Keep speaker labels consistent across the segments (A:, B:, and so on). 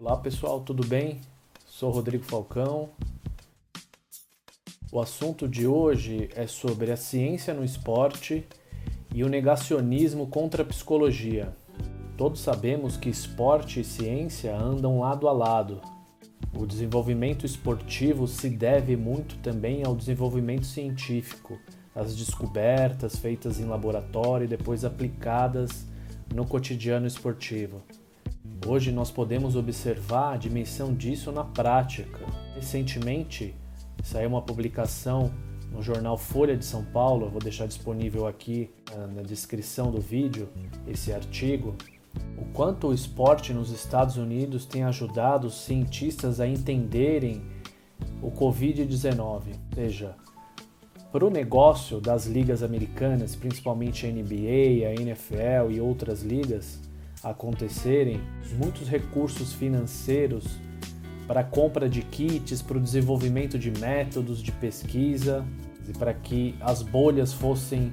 A: Olá pessoal, tudo bem? Sou Rodrigo Falcão. O assunto de hoje é sobre a ciência no esporte e o negacionismo contra a psicologia. Todos sabemos que esporte e ciência andam lado a lado. O desenvolvimento esportivo se deve muito também ao desenvolvimento científico, às descobertas feitas em laboratório e depois aplicadas no cotidiano esportivo. Hoje nós podemos observar a dimensão disso na prática. Recentemente saiu uma publicação no jornal Folha de São Paulo, eu vou deixar disponível aqui ah, na descrição do vídeo esse artigo, o quanto o esporte nos Estados Unidos tem ajudado os cientistas a entenderem o Covid-19, ou seja, para o negócio das ligas americanas, principalmente a NBA, a NFL e outras ligas, acontecerem, muitos recursos financeiros para compra de kits, para o desenvolvimento de métodos de pesquisa e para que as bolhas fossem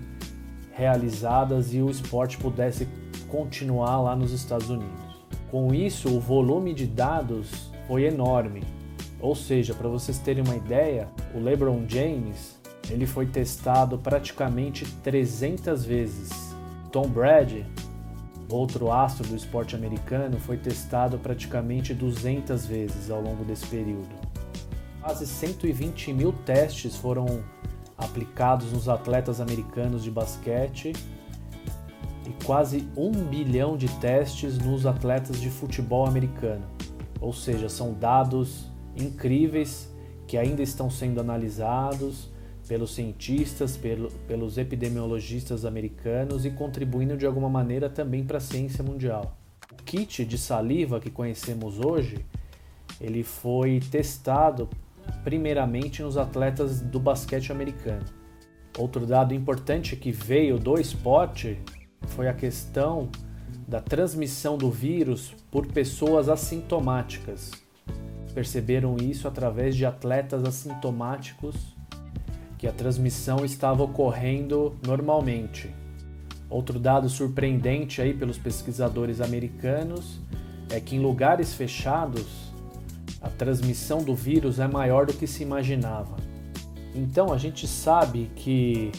A: realizadas e o esporte pudesse continuar lá nos Estados Unidos. Com isso, o volume de dados foi enorme. Ou seja, para vocês terem uma ideia, o LeBron James ele foi testado praticamente 300 vezes. Tom Brady Outro astro do esporte americano foi testado praticamente 200 vezes ao longo desse período. Quase 120 mil testes foram aplicados nos atletas americanos de basquete e quase um bilhão de testes nos atletas de futebol americano. Ou seja, são dados incríveis que ainda estão sendo analisados pelos cientistas, pelo, pelos epidemiologistas americanos e contribuindo de alguma maneira também para a ciência mundial. O kit de saliva que conhecemos hoje, ele foi testado primeiramente nos atletas do basquete americano. Outro dado importante que veio do esporte foi a questão da transmissão do vírus por pessoas assintomáticas. Perceberam isso através de atletas assintomáticos que a transmissão estava ocorrendo normalmente. Outro dado surpreendente aí pelos pesquisadores americanos é que em lugares fechados a transmissão do vírus é maior do que se imaginava. Então a gente sabe que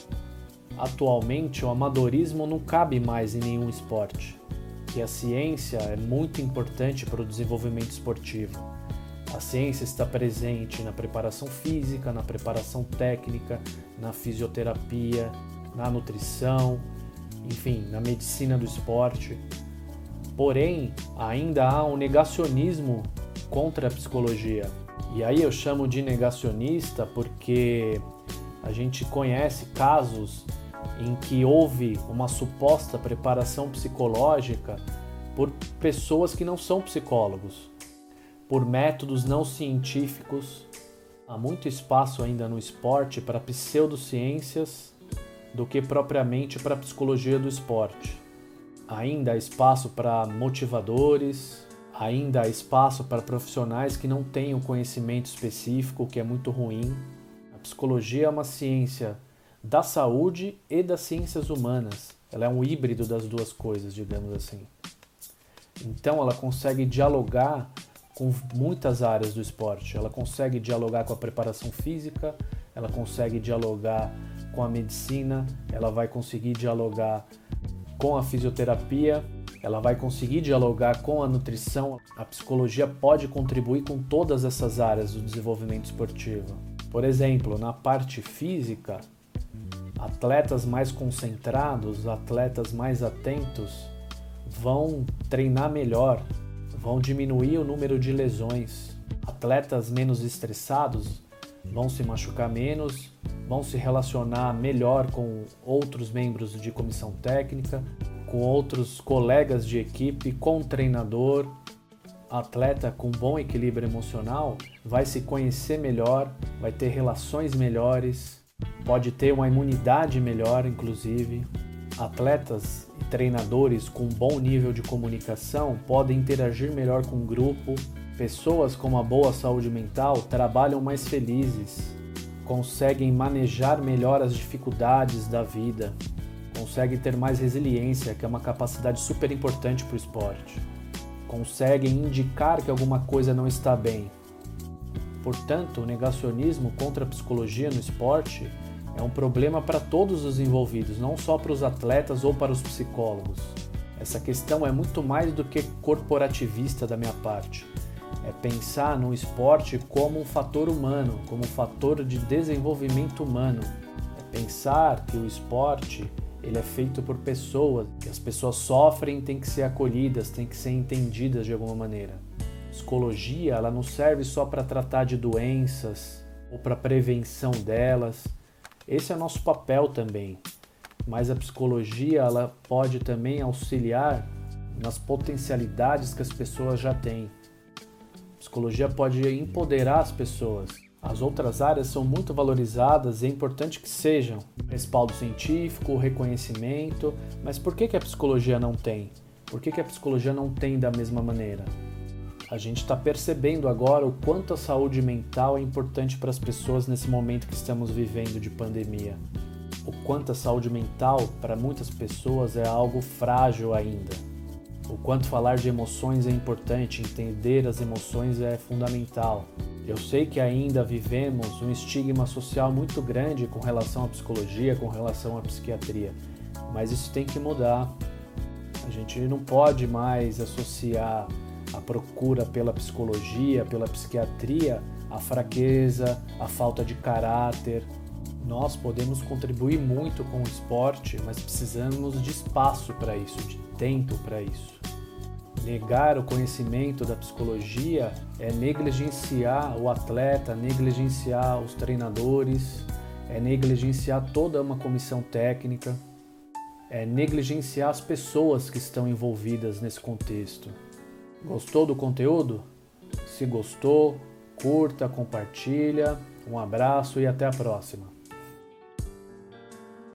A: atualmente o amadorismo não cabe mais em nenhum esporte, que a ciência é muito importante para o desenvolvimento esportivo. A ciência está presente na preparação física, na preparação técnica, na fisioterapia, na nutrição, enfim, na medicina do esporte. Porém, ainda há um negacionismo contra a psicologia. E aí eu chamo de negacionista porque a gente conhece casos em que houve uma suposta preparação psicológica por pessoas que não são psicólogos por métodos não científicos. Há muito espaço ainda no esporte para pseudociências do que propriamente para psicologia do esporte. Ainda há espaço para motivadores, ainda há espaço para profissionais que não têm o conhecimento específico, o que é muito ruim. A psicologia é uma ciência da saúde e das ciências humanas. Ela é um híbrido das duas coisas, digamos assim. Então ela consegue dialogar com muitas áreas do esporte. Ela consegue dialogar com a preparação física, ela consegue dialogar com a medicina, ela vai conseguir dialogar com a fisioterapia, ela vai conseguir dialogar com a nutrição. A psicologia pode contribuir com todas essas áreas do desenvolvimento esportivo. Por exemplo, na parte física, atletas mais concentrados, atletas mais atentos vão treinar melhor, vão diminuir o número de lesões. Atletas menos estressados vão se machucar menos, vão se relacionar melhor com outros membros de comissão técnica, com outros colegas de equipe, com o treinador. Atleta com bom equilíbrio emocional vai se conhecer melhor, vai ter relações melhores, pode ter uma imunidade melhor, inclusive. Atletas Treinadores com bom nível de comunicação podem interagir melhor com o grupo. Pessoas com uma boa saúde mental trabalham mais felizes, conseguem manejar melhor as dificuldades da vida, conseguem ter mais resiliência, que é uma capacidade super importante para o esporte. conseguem indicar que alguma coisa não está bem. Portanto, o negacionismo contra a psicologia no esporte é um problema para todos os envolvidos, não só para os atletas ou para os psicólogos. Essa questão é muito mais do que corporativista da minha parte. É pensar no esporte como um fator humano, como um fator de desenvolvimento humano. É pensar que o esporte ele é feito por pessoas, que as pessoas sofrem, têm que ser acolhidas, têm que ser entendidas de alguma maneira. Psicologia, ela não serve só para tratar de doenças ou para prevenção delas. Esse é nosso papel também. Mas a psicologia, ela pode também auxiliar nas potencialidades que as pessoas já têm. A psicologia pode empoderar as pessoas as outras áreas são muito valorizadas e é importante que sejam. Respaldo científico, reconhecimento, mas por que, que a psicologia não tem? Por que, que a psicologia não tem da mesma maneira? A gente está percebendo agora o quanto a saúde mental é importante para as pessoas nesse momento que estamos vivendo de pandemia. O quanto a saúde mental para muitas pessoas é algo frágil ainda. O quanto falar de emoções é importante, entender as emoções é fundamental. Eu sei que ainda vivemos um estigma social muito grande com relação à psicologia, com relação à psiquiatria, mas isso tem que mudar. A gente não pode mais associar a procura pela psicologia, pela psiquiatria, à fraqueza, à falta de caráter. Nós podemos contribuir muito com o esporte, mas precisamos de espaço para isso, de tempo para isso. Negar o conhecimento da psicologia é negligenciar o atleta, negligenciar os treinadores, é negligenciar toda uma comissão técnica, é negligenciar as pessoas que estão envolvidas nesse contexto. Gostou do conteúdo? Se gostou, curta, compartilha. Um abraço e até a próxima.